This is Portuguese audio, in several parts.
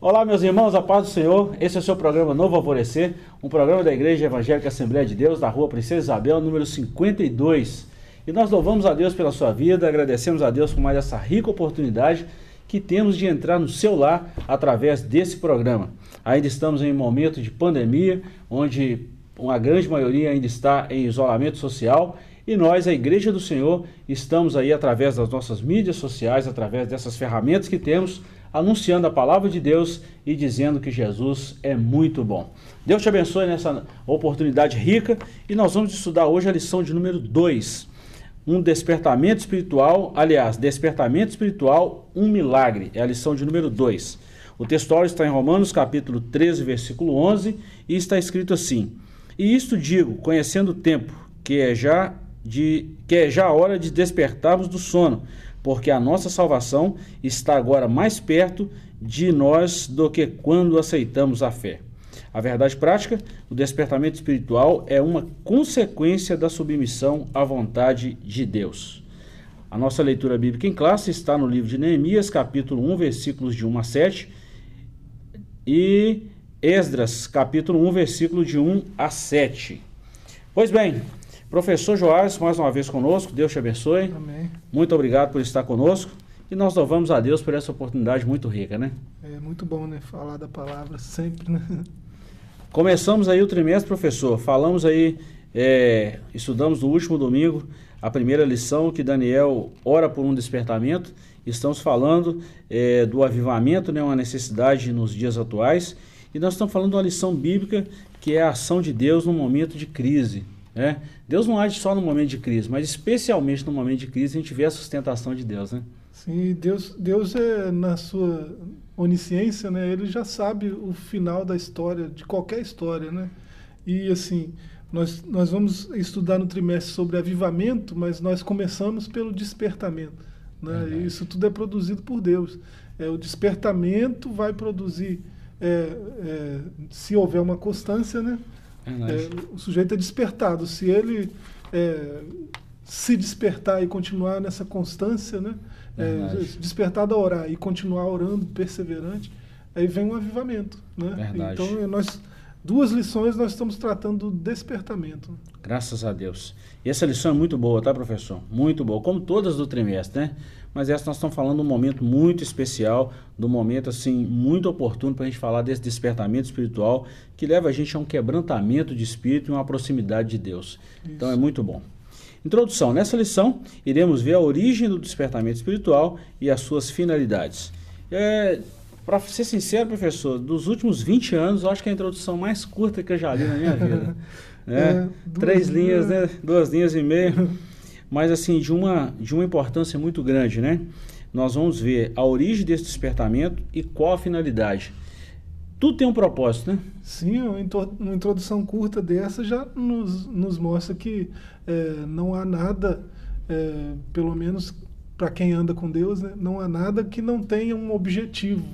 Olá, meus irmãos, a paz do Senhor. Esse é o seu programa Novo Alvorecer, um programa da Igreja Evangélica Assembleia de Deus, da rua Princesa Isabel, número 52. E nós louvamos a Deus pela sua vida, agradecemos a Deus por mais essa rica oportunidade que temos de entrar no seu lar através desse programa. Ainda estamos em um momento de pandemia, onde uma grande maioria ainda está em isolamento social e nós, a Igreja do Senhor, estamos aí através das nossas mídias sociais, através dessas ferramentas que temos anunciando a palavra de Deus e dizendo que Jesus é muito bom. Deus te abençoe nessa oportunidade rica e nós vamos estudar hoje a lição de número 2. Um despertamento espiritual, aliás, despertamento espiritual, um milagre. É a lição de número 2. O textual está em Romanos capítulo 13, versículo 11 e está escrito assim: E isto digo, conhecendo o tempo, que é já de que é já a hora de despertarmos do sono, porque a nossa salvação está agora mais perto de nós do que quando aceitamos a fé. A verdade prática, o despertamento espiritual é uma consequência da submissão à vontade de Deus. A nossa leitura bíblica em classe está no livro de Neemias, capítulo 1, versículos de 1 a 7, e Esdras, capítulo 1, versículo de 1 a 7. Pois bem, Professor Joás, mais uma vez conosco, Deus te abençoe. Amém. Muito obrigado por estar conosco. E nós louvamos a Deus por essa oportunidade muito rica, né? É muito bom, né? Falar da palavra sempre, né? Começamos aí o trimestre, professor. Falamos aí, é, estudamos no último domingo a primeira lição que Daniel ora por um despertamento. Estamos falando é, do avivamento, né? Uma necessidade nos dias atuais. E nós estamos falando de uma lição bíblica que é a ação de Deus no momento de crise. Né? Deus não age só no momento de crise, mas especialmente no momento de crise a gente vê a sustentação de Deus, né? Sim, Deus, Deus é na sua onisciência, né? Ele já sabe o final da história, de qualquer história, né? E assim, nós, nós vamos estudar no trimestre sobre avivamento, mas nós começamos pelo despertamento, né? E isso tudo é produzido por Deus. É, o despertamento vai produzir, é, é, se houver uma constância, né? É, o sujeito é despertado. Se ele é, se despertar e continuar nessa constância, né? É, despertar da orar e continuar orando, perseverante, aí vem um avivamento. Né? Verdade. Então, nós, duas lições nós estamos tratando do despertamento. Graças a Deus. E essa lição é muito boa, tá, professor? Muito boa, como todas do trimestre, né? Mas essa nós estamos falando de um momento muito especial, de um momento assim muito oportuno para a gente falar desse despertamento espiritual que leva a gente a um quebrantamento de espírito e uma proximidade de Deus. Isso. Então é muito bom. Introdução. Nessa lição, iremos ver a origem do despertamento espiritual e as suas finalidades. É, para ser sincero, professor, dos últimos 20 anos, eu acho que é a introdução mais curta que eu já li na minha vida. né? É, Três linhas, né? Duas linhas e meia. Mas assim, de uma, de uma importância muito grande, né? Nós vamos ver a origem desse despertamento e qual a finalidade. Tudo tem um propósito, né? Sim, uma introdução curta dessa já nos, nos mostra que é, não há nada, é, pelo menos para quem anda com Deus, né, não há nada que não tenha um objetivo,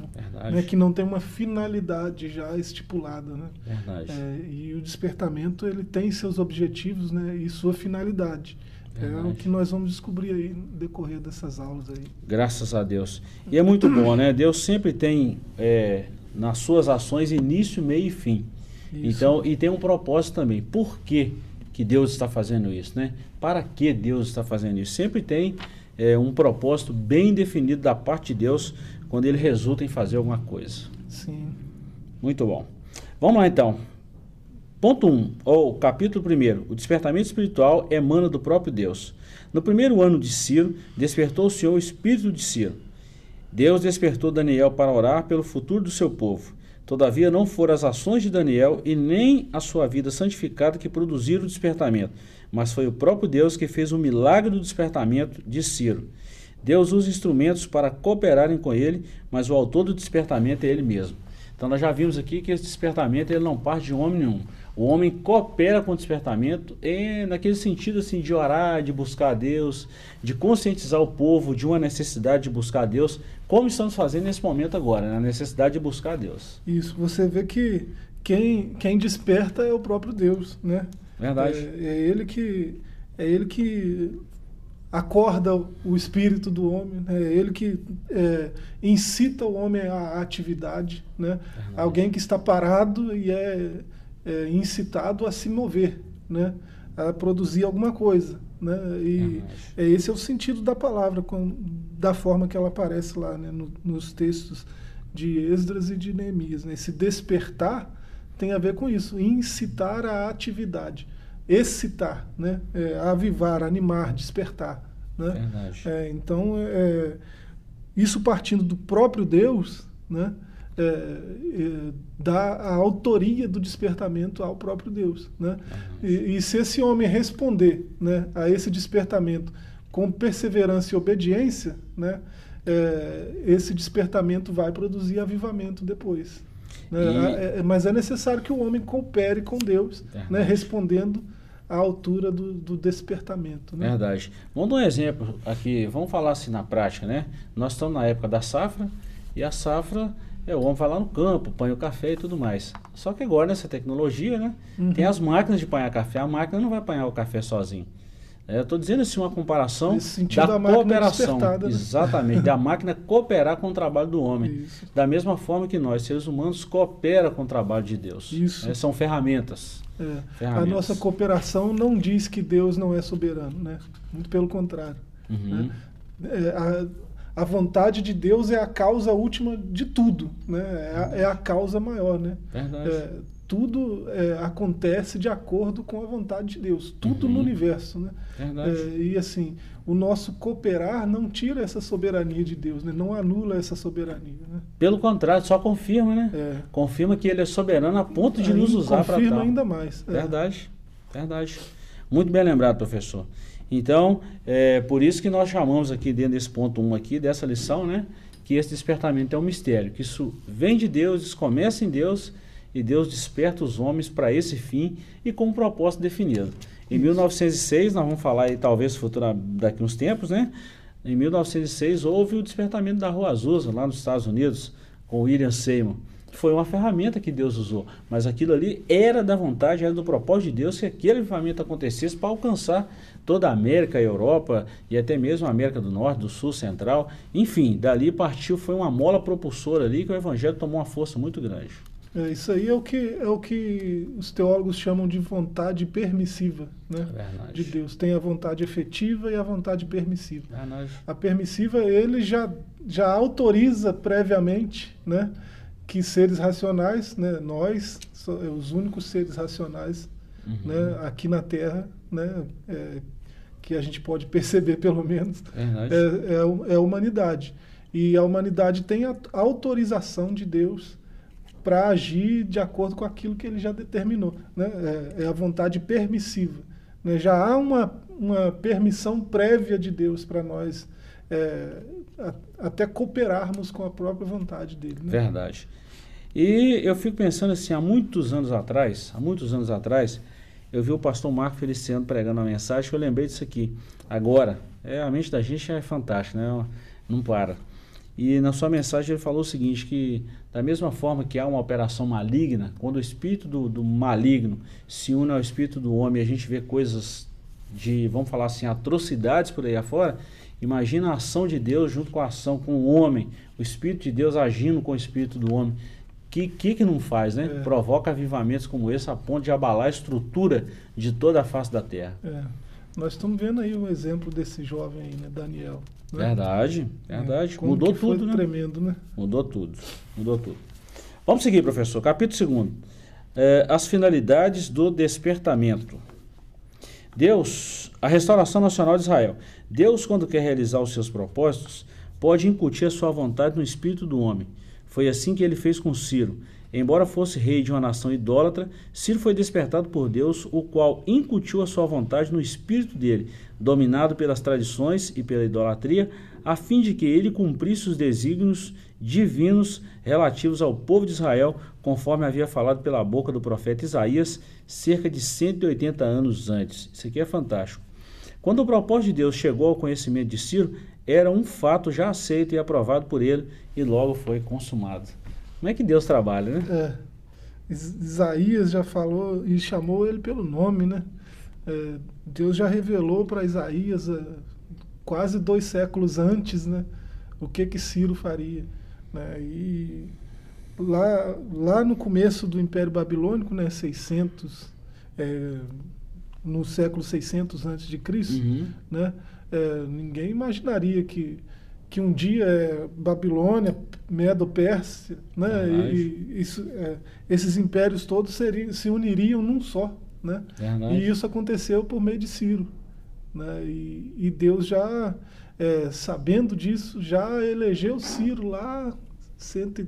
né, que não tenha uma finalidade já estipulada. Né? Verdade. É, e o despertamento ele tem seus objetivos né, e sua finalidade. Verdade. É o que nós vamos descobrir aí no decorrer dessas aulas aí. Graças a Deus. E é muito bom, né? Deus sempre tem é, nas suas ações início, meio e fim. Isso. Então, e tem um propósito também. Por que, que Deus está fazendo isso, né? Para que Deus está fazendo isso? Sempre tem é, um propósito bem definido da parte de Deus quando ele resulta em fazer alguma coisa. Sim. Muito bom. Vamos lá então. Ponto 1, um, ou capítulo 1, o despertamento espiritual emana do próprio Deus. No primeiro ano de Ciro, despertou o Senhor o espírito de Ciro. Deus despertou Daniel para orar pelo futuro do seu povo. Todavia não foram as ações de Daniel e nem a sua vida santificada que produziram o despertamento, mas foi o próprio Deus que fez o milagre do despertamento de Ciro. Deus usa instrumentos para cooperarem com ele, mas o autor do despertamento é ele mesmo. Então nós já vimos aqui que esse despertamento ele não parte de homem nenhum. O homem coopera com o despertamento e naquele sentido assim de orar, de buscar a Deus, de conscientizar o povo de uma necessidade de buscar a Deus, como estamos fazendo nesse momento agora, na necessidade de buscar a Deus. Isso, você vê que quem, quem desperta é o próprio Deus, né? Verdade. É, é ele que é ele que acorda o espírito do homem, né? é ele que é, incita o homem à atividade, né? alguém que está parado e é, é, incitado a se mover, né? a produzir alguma coisa. Né? E é, esse é o sentido da palavra, com, da forma que ela aparece lá né? no, nos textos de Esdras e de Neemias. Né? Esse despertar tem a ver com isso, incitar a atividade excitar, né? É, avivar, animar, despertar. Né? É, então, é, isso partindo do próprio Deus, né? É, é, dá a autoria do despertamento ao próprio Deus. Né? E, e, se esse homem responder né, a esse despertamento com perseverança e obediência, né, é, esse despertamento vai produzir avivamento depois. Né? E... É, mas é necessário que o homem coopere com Deus, né, respondendo à altura do, do despertamento. Né? Verdade. Vamos dar um exemplo aqui, vamos falar assim na prática, né? Nós estamos na época da safra e a safra é o homem vai lá no campo, põe o café e tudo mais. Só que agora nessa tecnologia, né? Uhum. Tem as máquinas de apanhar café, a máquina não vai apanhar o café sozinho. É, eu estou dizendo assim uma comparação da, cooperação. Né? Exatamente, da máquina cooperar com o trabalho do homem. Isso. Da mesma forma que nós, seres humanos, cooperam com o trabalho de Deus. Isso. É, são ferramentas. É. A nossa cooperação não diz que Deus não é soberano, né? Muito pelo contrário. Uhum. Né? É, a, a, vontade de Deus é a causa última de tudo, né? É a, é a causa maior, né? Verdade. É, tudo é, acontece de acordo com a vontade de Deus, tudo uhum. no universo, né? É, e assim, o nosso cooperar não tira essa soberania de Deus, né? Não anula essa soberania, né? Pelo contrário, só confirma, né? É. Confirma que Ele é soberano a ponto de Aí nos usar para tal. Confirma ainda mais. É. Verdade, verdade. Muito bem lembrado, professor. Então, é por isso que nós chamamos aqui dentro desse ponto 1 um aqui, dessa lição, né? Que esse despertamento é um mistério, que isso vem de Deus, isso começa em Deus e Deus desperta os homens para esse fim e com um propósito definido. Em 1906, nós vamos falar aí talvez futuro daqui uns tempos, né? Em 1906 houve o despertamento da Rua Azusa lá nos Estados Unidos com William Seymour. Foi uma ferramenta que Deus usou, mas aquilo ali era da vontade, era do propósito de Deus que aquele avivamento acontecesse para alcançar toda a América, a Europa e até mesmo a América do Norte, do Sul, Central. Enfim, dali partiu, foi uma mola propulsora ali que o Evangelho tomou uma força muito grande. É, isso aí é o, que, é o que os teólogos chamam de vontade permissiva né? de Deus. Tem a vontade efetiva e a vontade permissiva. A permissiva, ele já, já autoriza previamente né, que seres racionais, né, nós, é, os únicos seres racionais uhum. né, aqui na Terra, né, é, que a gente pode perceber pelo menos, é, é, é a humanidade. E a humanidade tem a autorização de Deus para agir de acordo com aquilo que ele já determinou. Né? É, é a vontade permissiva. Né? Já há uma, uma permissão prévia de Deus para nós é, a, até cooperarmos com a própria vontade dele. Né? Verdade. E eu fico pensando assim, há muitos anos atrás, há muitos anos atrás, eu vi o pastor Marco Feliciano pregando uma mensagem eu lembrei disso aqui. Agora, é, a mente da gente é fantástica, né? Não para. E na sua mensagem ele falou o seguinte, que da mesma forma que há uma operação maligna, quando o espírito do, do maligno se une ao espírito do homem a gente vê coisas de, vamos falar assim, atrocidades por aí afora, imagina a ação de Deus junto com a ação com o homem, o espírito de Deus agindo com o espírito do homem. Que que, que não faz, né? É. Provoca avivamentos como esse a ponto de abalar a estrutura de toda a face da terra. É. Nós estamos vendo aí um exemplo desse jovem aí, né, Daniel. Né? Verdade, verdade. É, Mudou tudo, né? Tremendo, né? Mudou tudo, mudou tudo. Vamos seguir, professor. Capítulo 2. É, as finalidades do despertamento. Deus, a restauração nacional de Israel. Deus, quando quer realizar os seus propósitos, pode incutir a sua vontade no espírito do homem. Foi assim que ele fez com Ciro. Embora fosse rei de uma nação idólatra, Ciro foi despertado por Deus, o qual incutiu a sua vontade no espírito dele, dominado pelas tradições e pela idolatria, a fim de que ele cumprisse os desígnios divinos relativos ao povo de Israel, conforme havia falado pela boca do profeta Isaías cerca de 180 anos antes. Isso aqui é fantástico. Quando o propósito de Deus chegou ao conhecimento de Ciro, era um fato já aceito e aprovado por ele e logo foi consumado. Como é que Deus trabalha, né? É. Isaías já falou e chamou ele pelo nome, né? É, Deus já revelou para Isaías é, quase dois séculos antes, né? O que que Ciro faria, né? E lá, lá no começo do Império Babilônico, né? 600, é, no século 600 antes de Cristo, Uhum. né? É, ninguém imaginaria que que um dia é, Babilônia, Medo-Pérsia, né? Verdade. E, isso, é, esses impérios todos seriam, se uniriam num só, né? E isso aconteceu por meio de Ciro, né? E, e Deus já é, sabendo disso já elegeu Ciro lá cento,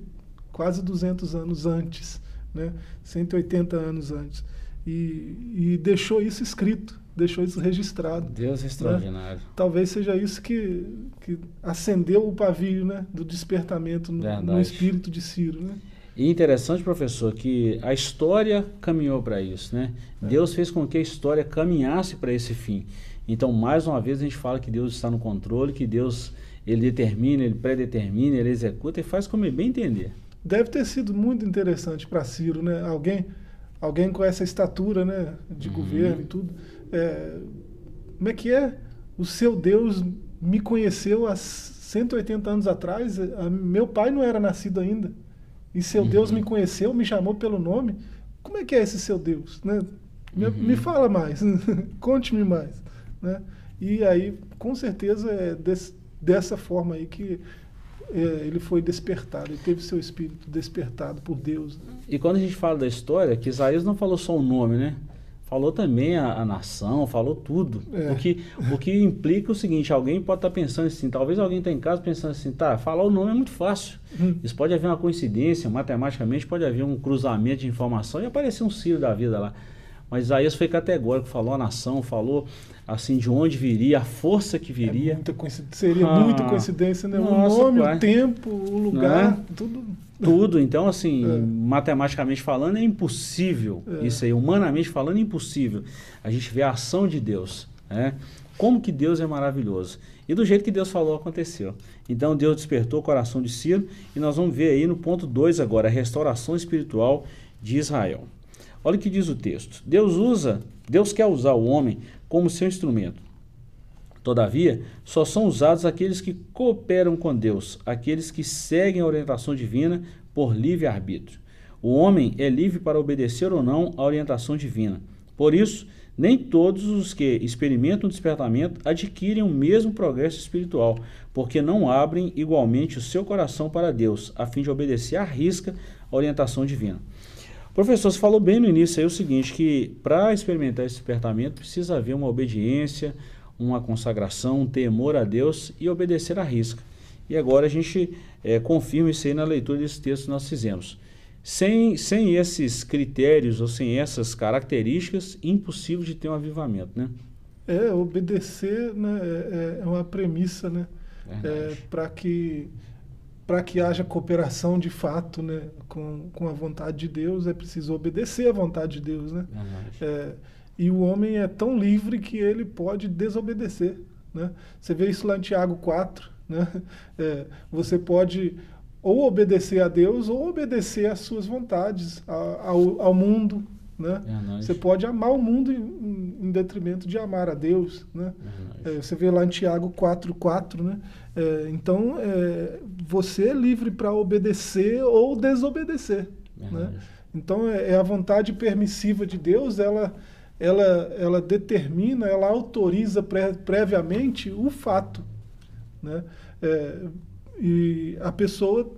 quase 200 anos antes, né? 180 anos antes e, e deixou isso escrito, deixou isso registrado Deus é extraordinário. talvez seja isso que, que acendeu o pavio né, do despertamento no, no espírito de Ciro. Né? E interessante, professor, que a história caminhou para isso, né? É. Deus fez com que a história caminhasse para esse fim. Então, mais uma vez, a gente fala que Deus está no controle, que Deus ele determina, ele predetermina, ele executa e faz como ele bem entender. Deve ter sido muito interessante para Ciro, né? Alguém, alguém com essa estatura, né, de Uhum. governo e tudo. É, como é que é? O seu Deus me conheceu há 180 anos atrás. A- meu pai não era nascido ainda. E seu Uhum. Deus me conheceu, me chamou pelo nome. Como é que é esse seu Deus, né? Me, Uhum. me fala mais, conte-me mais, né? E aí, com certeza, é des- dessa forma aí que é, ele foi despertado, ele teve seu espírito despertado por Deus. né? E quando a gente fala da história, que Isaías não falou só o nome, né? Falou também a, a nação, falou tudo. É. O, que, o que implica o seguinte, alguém pode estar pensando assim, talvez alguém está em casa pensando assim, tá, falar o nome é muito fácil. Hum. Isso pode haver uma coincidência, matematicamente pode haver um cruzamento de informação e aparecer um Ciro da vida lá. Mas Isaías foi categórico, falou a nação, falou assim de onde viria, a força que É viria. muita coincidência, seria Ah, muita coincidência, né? nossa, o nome, pai. o tempo, o lugar, é? tudo. Tudo, então assim, É. matematicamente falando, é impossível. É. Isso aí, humanamente falando, é impossível. A gente vê a ação de Deus, né? Como que Deus é maravilhoso. E do jeito que Deus falou, aconteceu. Então Deus despertou o coração de Ciro e nós vamos ver aí no ponto 2 agora, a restauração espiritual de Israel. Olha o que diz o texto. Deus usa, Deus quer usar o homem como seu instrumento. Todavia, só são usados aqueles que cooperam com Deus, aqueles que seguem a orientação divina por livre arbítrio. O homem é livre para obedecer ou não à orientação divina. Por isso, nem todos os que experimentam o despertamento adquirem o mesmo progresso espiritual, porque não abrem igualmente o seu coração para Deus, a fim de obedecer à risca a orientação divina. Professor, você falou bem no início aí o seguinte, que para experimentar esse despertamento precisa haver uma obediência, uma consagração, um temor a Deus e obedecer à risca. E agora a gente eh, confirma isso aí na leitura desse texto que nós fizemos. Sem, sem esses critérios ou sem essas características, impossível de ter um avivamento, né? É, obedecer né, é, é uma premissa, né? Verdade. para que para que haja cooperação de fato né, com, com a vontade de Deus, é preciso obedecer à vontade de Deus. Né? Verdade. É, e o homem é tão livre que ele pode desobedecer. Né? Você vê isso lá em Tiago 4. Né? É, você pode ou obedecer a Deus ou obedecer às suas vontades, ao, ao mundo. Né? Verdade. Você pode amar o mundo em, em detrimento de amar a Deus. Né? Verdade. É, você vê lá em Tiago 4,4, né? É, então, é, você é livre para obedecer ou desobedecer. Né? Então, é, é a vontade permissiva de Deus, ela, ela, ela determina, ela autoriza pre- previamente o fato. Né? É, e a pessoa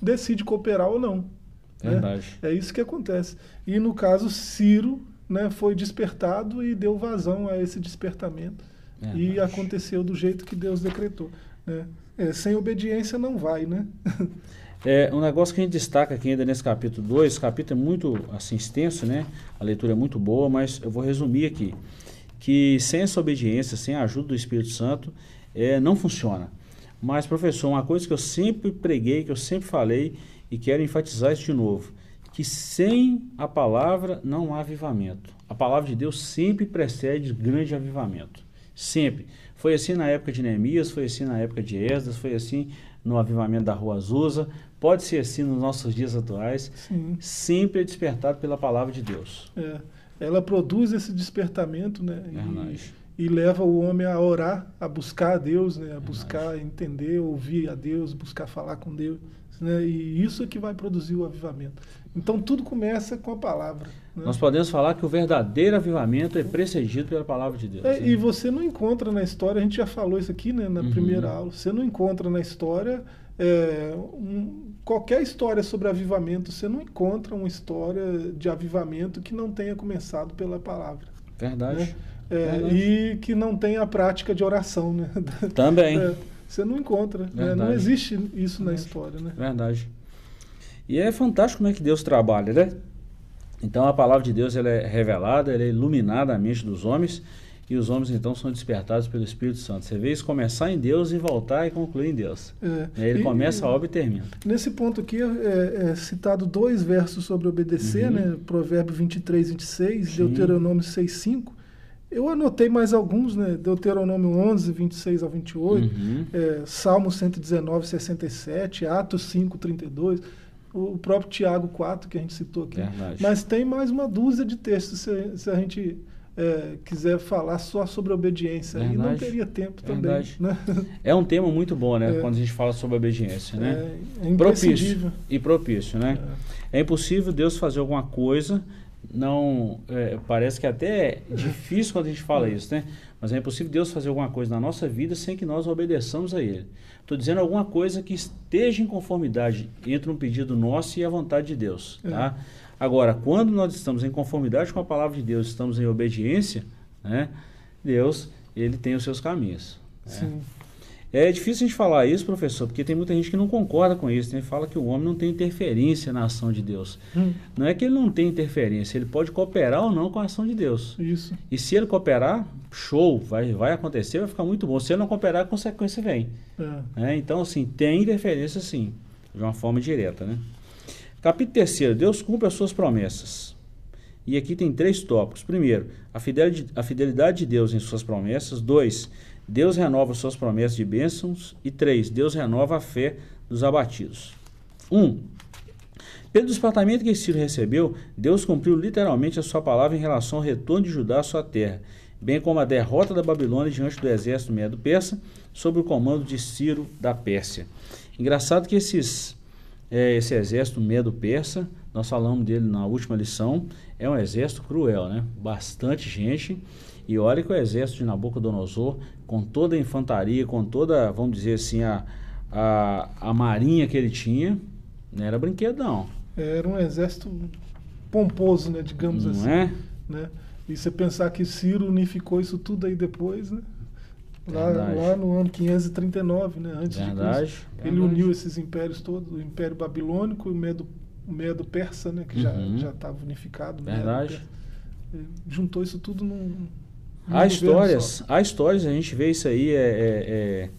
decide cooperar ou não. né? É isso que acontece. E no caso, Ciro né, foi despertado e deu vazão a esse despertamento. E Verdade. aconteceu do jeito que Deus decretou. Né? É, sem obediência não vai, né? É, um negócio que a gente destaca aqui ainda nesse capítulo 2, capítulo é muito assim, extenso, né? A leitura é muito boa, mas eu vou resumir aqui. Que sem essa obediência, sem a ajuda do Espírito Santo, é, não funciona. Mas, professor, uma coisa que eu sempre preguei, que eu sempre falei, e quero enfatizar isso de novo, que sem a palavra não há avivamento. A palavra de Deus sempre precede grande avivamento. Sempre. Foi assim na época de Neemias, foi assim na época de Esdras, foi assim no avivamento da Rua Azusa, pode ser assim nos nossos dias atuais. Sim. Sempre é despertado pela palavra de Deus. É. Ela produz esse despertamento, né? Verdade. e leva o homem a orar, a buscar a Deus, né? a buscar entender, ouvir a Deus, buscar falar com Deus. Né? E isso é que vai produzir o avivamento. Então tudo começa com a palavra. Né? Nós podemos falar que o verdadeiro avivamento é precedido pela palavra de Deus. É, né? E você não encontra na história, a gente já falou isso aqui né, na uhum. primeira aula, você não encontra na história é, um, qualquer história sobre avivamento, você não encontra uma história de avivamento que não tenha começado pela palavra. Verdade. Né? É, Verdade. E que não tenha a prática de oração. Né? Também. É, você não encontra. Né? Não existe isso Verdade. na história. Né? Verdade. E é fantástico como é que Deus trabalha, né? Então a palavra de Deus ela é revelada, ela é iluminada a mente dos homens e os homens então são despertados pelo Espírito Santo. Você vê isso começar em Deus e voltar e concluir em Deus. É. Ele e, começa a obra e termina. Nesse ponto aqui é, é citado dois versos sobre obedecer, uhum. né? Provérbio 23, 26, Sim. Deuteronômio 6, 5. Eu anotei mais alguns, né? Deuteronômio 11, 26 ao 28, uhum. é, Salmo 119, 67, Atos 5, 32 o próprio Tiago 4, que a gente citou aqui. Verdade. Mas tem mais uma dúzia de textos se, se a gente é, quiser falar só sobre obediência. Verdade. E não teria tempo também. Né? É um tema muito bom, né? É. Quando a gente fala sobre obediência, né? É, é propício. E propício, né? É. é impossível Deus fazer alguma coisa não é, parece que até é difícil quando a gente fala isso, né? Mas é impossível Deus fazer alguma coisa na nossa vida sem que nós obedeçamos a Ele. Estou dizendo alguma coisa que esteja em conformidade entre um pedido nosso e a vontade de Deus, é. tá? Agora, quando nós estamos em conformidade com a palavra de Deus, estamos em obediência, né? Deus, ele tem os seus caminhos. Né? É difícil a gente falar isso, professor, porque tem muita gente que não concorda com isso. Né? Fala que o homem não tem interferência na ação de Deus. Hum. Não é que ele não tem interferência, ele pode cooperar ou não com a ação de Deus. Isso. E se ele cooperar, show, vai, vai acontecer, vai ficar muito bom. Se ele não cooperar, a consequência vem. É. É, então, assim, tem interferência sim, de uma forma direta. Né? Capítulo 3, Deus cumpre as suas promessas. E aqui tem três tópicos. Primeiro, a fidelidade, a fidelidade de Deus em suas promessas. Dois, Deus renova suas promessas de bênçãos. E três, Deus renova a fé dos abatidos. Um, pelo despertamento que Ciro recebeu, Deus cumpriu literalmente a sua palavra em relação ao retorno de Judá à sua terra, bem como a derrota da Babilônia diante do exército medo-persa, sob o comando de Ciro da Pérsia. Engraçado que esses, é, esse exército medo-persa, nós falamos dele na última lição, é um exército cruel, né? Bastante gente e olha que o exército de Nabucodonosor, com toda a infantaria, com toda, vamos dizer assim, a, a, a marinha que ele tinha, não era brinquedão. Era um exército pomposo, né, digamos não assim. É? Né? E você pensar que Ciro unificou isso tudo aí depois, né? Lá, lá, no ano 539, né? Antes verdade, de Cristo. Ele uniu esses impérios todos, o Império Babilônico e o Medo, o Medo Persa, né? Que uhum. já estava unificado. Verdade. Juntou isso tudo num, Há histórias, há histórias, a gente vê isso aí, é, é, é,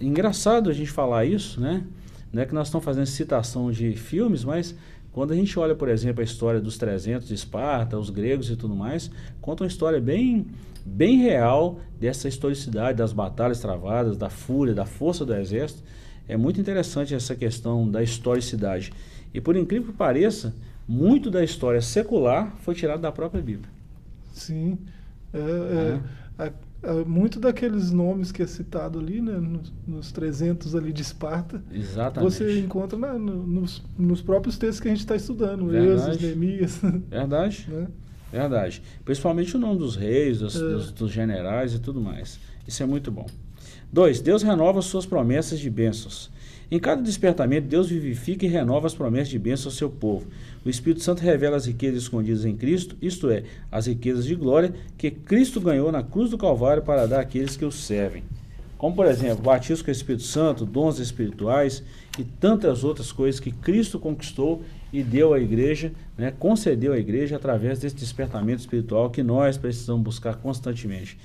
engraçado a gente falar isso, né? Não é que nós estamos fazendo citação de filmes, mas quando a gente olha, por exemplo, a história dos 300 de Esparta, os gregos e tudo mais, conta uma história bem, bem real dessa historicidade, das batalhas travadas, da fúria, da força do exército. É muito interessante essa questão da historicidade. E por incrível que pareça, muito da história secular foi tirado da própria Bíblia. Sim. É, é, é. A, muito daqueles nomes que é citado ali, né, nos, nos 300 ali de Esparta, Exatamente. você encontra na, no, nos, nos, próprios textos que a gente está estudando, Êxodo, Neemias. Verdade. né? Verdade. Principalmente o nome dos reis, dos, é. dos, dos, generais e tudo mais. Isso é muito bom. Dois, Deus renova suas promessas de bênçãos. Em cada despertamento, Deus vivifica e renova as promessas de bênção ao seu povo. O Espírito Santo revela as riquezas escondidas em Cristo, isto é, as riquezas de glória que Cristo ganhou na cruz do Calvário para dar àqueles que o servem. Como, por exemplo, batismo com o Espírito Santo, dons espirituais e tantas outras coisas que Cristo conquistou e deu à igreja, né, concedeu à igreja através desse despertamento espiritual que nós precisamos buscar constantemente.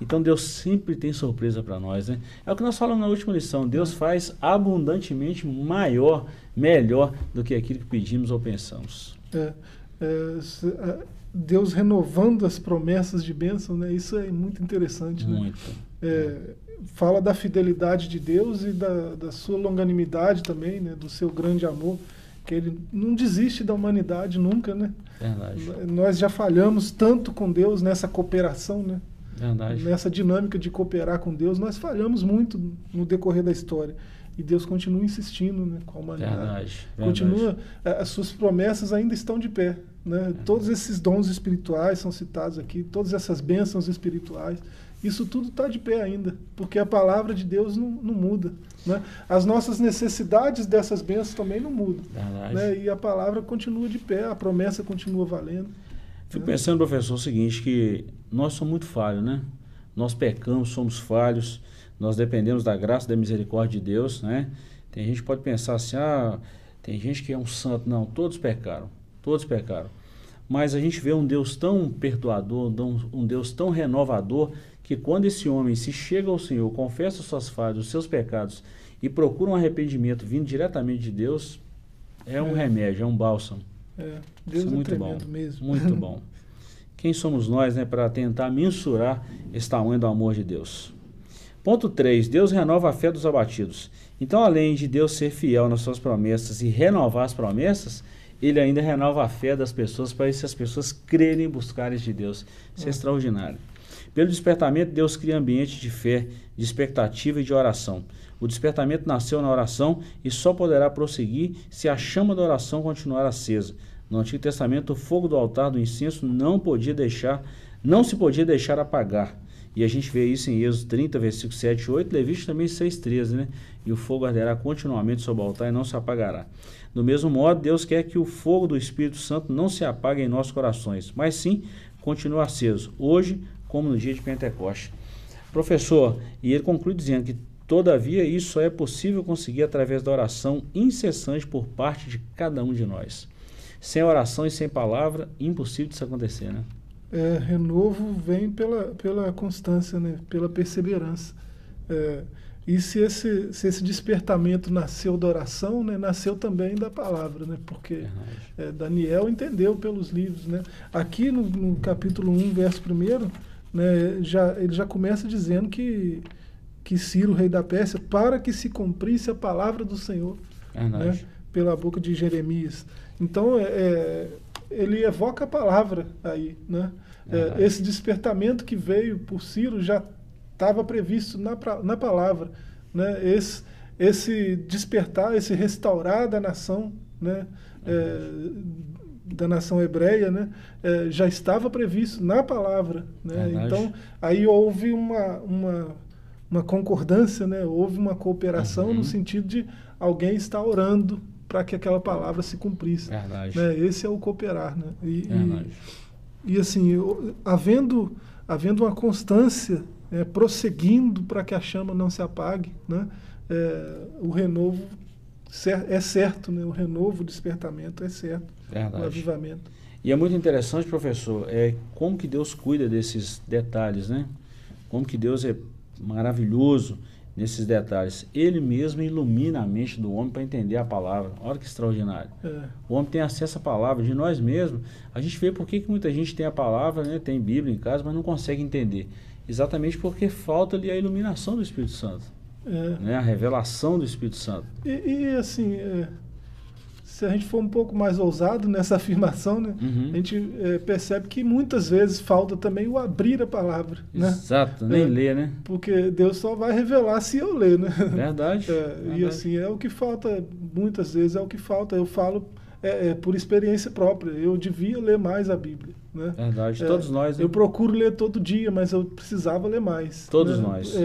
Então Deus sempre tem surpresa para nós, né? É o que nós falamos na última lição. Deus faz abundantemente maior, melhor do que aquilo que pedimos ou pensamos. É, é, é Deus renovando as promessas de bênção, né? Isso é muito interessante, né? Muito. É, fala da fidelidade de Deus e da, da sua longanimidade também, né? Do seu grande amor, que ele não desiste da humanidade nunca, né? Verdade. Nós já falhamos tanto com Deus nessa cooperação, né? Verdade. Nessa dinâmica de cooperar com Deus, nós falhamos muito no decorrer da história. E Deus continua insistindo né, com a humanidade. Verdade, Continua, eh, as suas promessas ainda estão de pé. Né? Todos esses dons espirituais são citados aqui, todas essas bênçãos espirituais. Isso tudo está de pé ainda, porque a palavra de Deus não, não muda. Né? As nossas necessidades dessas bênçãos também não mudam. Né? E a palavra continua de pé, a promessa continua valendo. Fico pensando, professor, o seguinte, que nós somos muito falhos, né? Nós pecamos, somos falhos, nós dependemos da graça da misericórdia de Deus, né? Tem gente que pode pensar assim, ah, tem gente que é um santo. Não, todos pecaram, todos pecaram. Mas a gente vê um Deus tão perdoador, um Deus tão renovador, que quando esse homem se chega ao Senhor, confessa suas falhas, os seus pecados e procura um arrependimento vindo diretamente de Deus, é um é. remédio, é um bálsamo. É, Deus Isso é, é muito bom, mesmo. Muito bom. Quem somos nós né, para tentar mensurar esse tamanho do amor de Deus? Ponto 3. Deus renova a fé dos abatidos. Então, além de Deus ser fiel nas suas promessas e renovar as promessas, ele ainda renova a fé das pessoas para que as pessoas crerem e buscarem de Deus. Isso é ah. extraordinário. Pelo despertamento, Deus cria ambiente de fé, de expectativa e de oração. O despertamento nasceu na oração e só poderá prosseguir se a chama da oração continuar acesa. No Antigo Testamento, o fogo do altar do incenso não podia deixar, não se podia deixar apagar. E a gente vê isso em Êxodo 30, versículo 7 e 8, Levítico também 6, 13, né? E o fogo arderá continuamente sobre o altar e não se apagará. Do mesmo modo, Deus quer que o fogo do Espírito Santo não se apague em nossos corações, mas sim continue aceso, hoje como no dia de Pentecoste. Professor, e ele conclui dizendo que, todavia, isso só é possível conseguir através da oração incessante por parte de cada um de nós. Sem oração e sem palavra, impossível disso acontecer, né? É, renovo vem pela, pela constância, né? pela perseverança. É, e se esse, se esse despertamento nasceu da oração, né, nasceu também da palavra, né, porque é, Daniel entendeu pelos livros. Né. Aqui no, no capítulo 1, verso 1, né, já, ele já começa dizendo que, que Ciro, rei da Pérsia, para que se cumprisse a palavra do Senhor né, pela boca de Jeremias. Então, é, é, ele evoca a palavra aí. Né? É, esse despertamento que veio por Ciro já estava previsto na, na palavra. Né? Esse, esse despertar, esse restaurar da nação, né? É, da nação hebreia, né, é, já estava previsto na palavra. Né? Então, aí houve uma, uma, uma concordância, né? houve uma cooperação uhum. no sentido de alguém estar orando para que aquela palavra se cumprisse. Verdade. Né? Esse é o cooperar. Né? E, e, e, assim, eu, havendo, havendo uma constância, é, prosseguindo para que a chama não se apague, né? É, o renovo é certo, né? o renovo, o despertamento é certo, Verdade. o avivamento. E é muito interessante, professor, é como que Deus cuida desses detalhes, né? Como que Deus é maravilhoso nesses detalhes. Ele mesmo ilumina a mente do homem para entender a palavra. Olha que extraordinário. É. O homem tem acesso à palavra de nós mesmos. A gente vê por que, muita gente tem a palavra, né? tem Bíblia em casa, mas não consegue entender. Exatamente porque falta ali a iluminação do Espírito Santo. É. Né? A revelação do Espírito Santo. E, e assim, é, se a gente for um pouco mais ousado nessa afirmação, né, uhum. a gente é, percebe que muitas vezes falta também o abrir a palavra. Né? Exato, nem é, ler, né? Porque Deus só vai revelar se eu ler, né? Verdade, é, verdade. E assim, é o que falta, muitas vezes é o que falta. Eu falo é, é, por experiência própria. Eu devia ler mais a Bíblia. Né? Verdade, todos nós. Né? Eu procuro ler todo dia, mas eu precisava ler mais. Todos né? nós.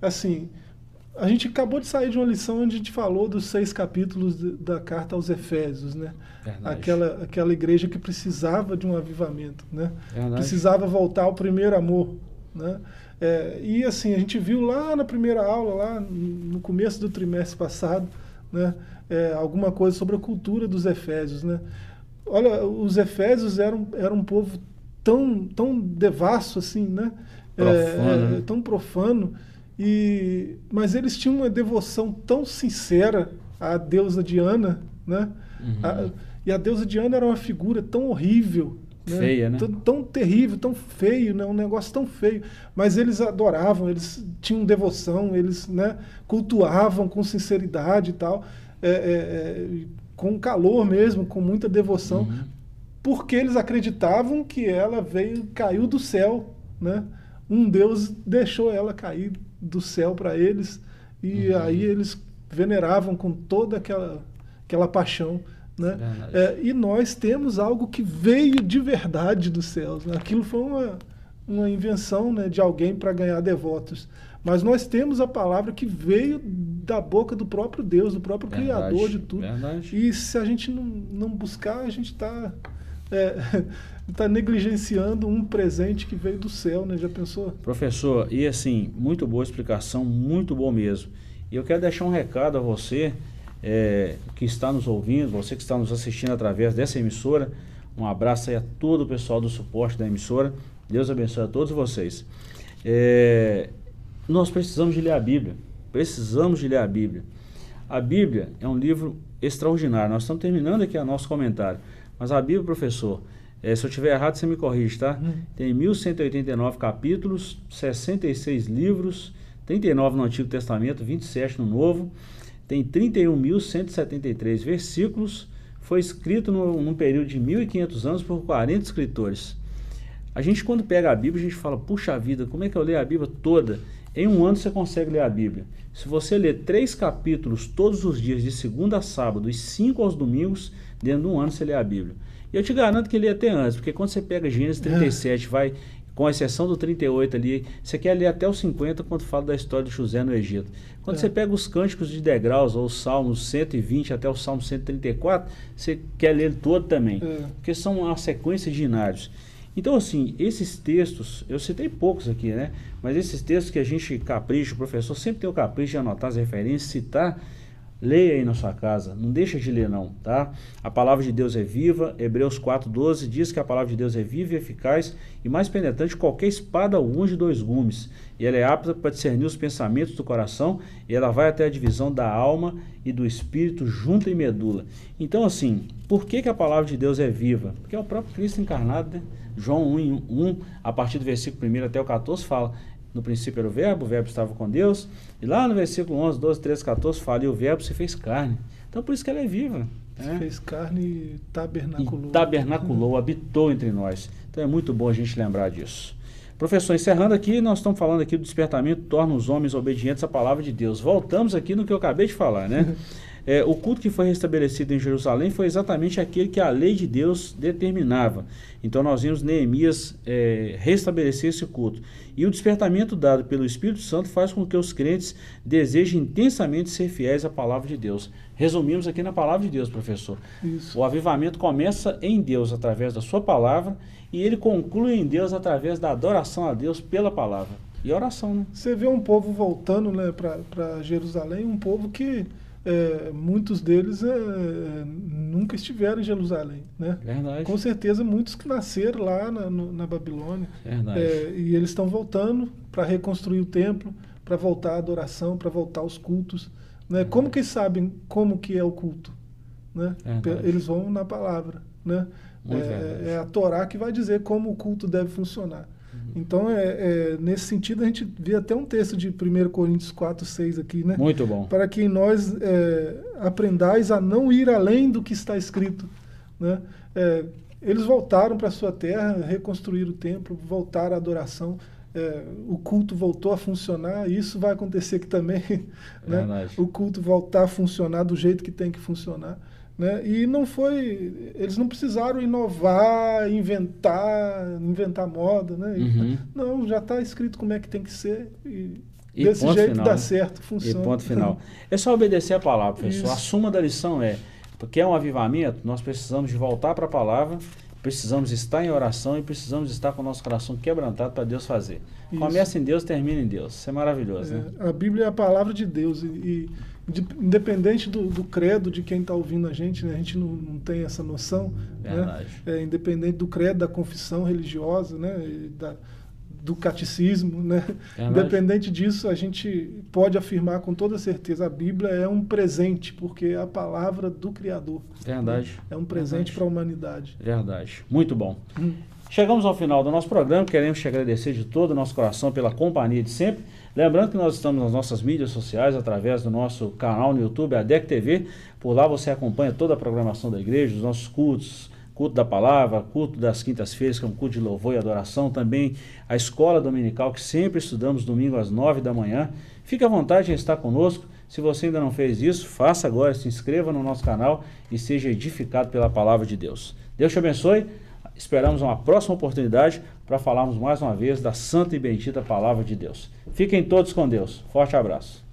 assim a gente acabou de sair de uma lição onde a gente falou dos seis capítulos da carta aos Efésios, né? Aquela, aquela igreja que precisava de um avivamento, né? Verdade. Precisava voltar ao primeiro amor, né? É, e assim, a gente viu lá na primeira aula, lá no começo do trimestre passado, né? É, alguma coisa sobre a cultura dos Efésios, né? Olha, os Efésios eram, eram um povo tão, tão devasso assim, né? Profano, é, né? Tão profano e, mas eles tinham uma devoção tão sincera à deusa Diana, né? Uhum. A, e a deusa Diana era uma figura tão horrível, né? feia, né? Tão, tão, terrível, tão feio, né? Um negócio tão feio. Mas eles adoravam, eles tinham devoção, eles, né? Cultuavam com sinceridade e tal, é, é, é, com calor mesmo, com muita devoção, uhum. porque eles acreditavam que ela veio, caiu do céu, né? um Deus deixou ela cair do céu para eles e uhum. aí eles veneravam com toda aquela, aquela paixão. Né? É, e nós temos algo que veio de verdade dos céus. Né? Aquilo foi uma, uma invenção né, de alguém para ganhar devotos. Mas nós temos a palavra que veio da boca do próprio Deus, do próprio verdade, Criador de tudo. Verdade. E se a gente não, não buscar, a gente está é, tá negligenciando um presente que veio do céu, né? Já pensou? Professor, e assim, muito boa explicação, muito bom mesmo. E eu quero deixar um recado a você é, que está nos ouvindo, você que está nos assistindo através dessa emissora. Um abraço aí a todo o pessoal do suporte da emissora. Deus abençoe a todos vocês. É, nós precisamos de ler a Bíblia. Precisamos de ler a Bíblia. A Bíblia é um livro extraordinário. Nós estamos terminando aqui o nosso comentário. Mas a Bíblia, professor, é, se eu estiver errado, você me corrige, tá? Hum. Tem 1189 capítulos, 66 livros, 39 no Antigo Testamento, 27 no Novo. Tem 31.173 versículos. Foi escrito no, num período de 1.500 anos por 40 escritores. A gente, quando pega a Bíblia, a gente fala, puxa vida, como é que eu leio a Bíblia toda? Em um ano você consegue ler a Bíblia. Se você ler três capítulos todos os dias, de segunda a sábado, e cinco aos domingos, dentro de um ano você lê a Bíblia. Eu te garanto que lê até antes, porque quando você pega Gênesis 37, é. vai, com exceção do 38 ali, você quer ler até os 50 quando fala da história de José no Egito. Quando é. você pega os cânticos de degraus, ou os salmos 120 até o salmo 134, você quer ler todo também, é. porque são uma sequência de inários. Então, assim, esses textos, eu citei poucos aqui, né? Mas esses textos que a gente capricha, o professor sempre tem o capricho de anotar as referências, citar, leia aí na sua casa, não deixa de ler não, tá? A palavra de Deus é viva, Hebreus 4,12 diz que a palavra de Deus é viva e eficaz e mais penetrante que qualquer espada um de dois gumes. E ela é apta para discernir os pensamentos do coração e ela vai até a divisão da alma e do espírito junto e medula. Então, assim, por que, que a palavra de Deus é viva? Porque é o próprio Cristo encarnado, né? João 1, 1, a partir do versículo 1 até o 14, fala: No princípio era o Verbo, o Verbo estava com Deus. E lá no versículo 11, 12, 13, 14, fala: E o Verbo se fez carne. Então por isso que ela é viva. Se é. fez carne e tabernaculou. E tabernaculou, habitou entre nós. Então é muito bom a gente lembrar disso. Professor, encerrando aqui, nós estamos falando aqui do despertamento torna os homens obedientes à palavra de Deus. Voltamos aqui no que eu acabei de falar, né? É, o culto que foi restabelecido em Jerusalém foi exatamente aquele que a lei de Deus determinava. Então nós vimos Neemias é, restabelecer esse culto. E o despertamento dado pelo Espírito Santo faz com que os crentes desejem intensamente ser fiéis à palavra de Deus. Resumimos aqui na palavra de Deus, professor. Isso. O avivamento começa em Deus através da sua palavra e ele conclui em Deus através da adoração a Deus pela palavra. E oração, né? Você vê um povo voltando né, para Jerusalém, um povo que é, muitos deles é, nunca estiveram em Jerusalém. Né? Verdade. Com certeza, muitos que nasceram lá na, no, na Babilônia. Verdade. É, e eles estão voltando para reconstruir o templo, para voltar à adoração, para voltar aos cultos. Né? Como que eles sabem como que é o culto? Né? Eles vão na palavra. Né? É, é, a Torá que vai dizer como o culto deve funcionar. Então, é, é, nesse sentido, a gente vê até um texto de 1 Coríntios 4, 6 aqui, né? Muito bom. Para que nós é, aprendais a não ir além do que está escrito. Né? É, eles voltaram para a sua terra, reconstruíram o templo, voltaram à adoração. É, o culto voltou a funcionar, e isso vai acontecer aqui também. Né? O culto voltar a funcionar do jeito que tem que funcionar. Né? E não foi. Eles não precisaram inovar, inventar, inventar moda. Né? Uhum. Não, já está escrito como é que tem que ser. E, e desse jeito final, dá né? certo, funciona. E ponto final. É só obedecer a palavra, professor. Isso. A suma da lição é: porque é um avivamento, nós precisamos de voltar para a palavra, precisamos estar em oração e precisamos estar com o nosso coração quebrantado para Deus fazer. Isso. Começa em Deus, termina em Deus. Isso é maravilhoso. É, né? A Bíblia é a palavra de Deus e, e independente do, do, credo de quem está ouvindo a gente, né? a gente não, não tem essa noção, né? é, independente do credo, da confissão religiosa, né? Da, do catecismo, né? Independente disso, a gente pode afirmar com toda certeza a Bíblia é um presente, porque é a palavra do Criador. Verdade. É um presente para a humanidade. Verdade. Muito bom. Hum. Chegamos ao final do nosso programa, queremos te agradecer de todo o nosso coração pela companhia de sempre. Lembrando que nós estamos nas nossas mídias sociais, através do nosso canal no YouTube, a DEC TV. Por lá você acompanha toda a programação da igreja, os nossos cultos, culto da palavra, culto das quintas-feiras, que é um culto de louvor e adoração, também a escola dominical, que sempre estudamos domingo às nove da manhã. Fique à vontade em estar conosco. Se você ainda não fez isso, faça agora, se inscreva no nosso canal e seja edificado pela palavra de Deus. Deus te abençoe. Esperamos uma próxima oportunidade para falarmos mais uma vez da santa e bendita palavra de Deus. Fiquem todos com Deus. Forte abraço.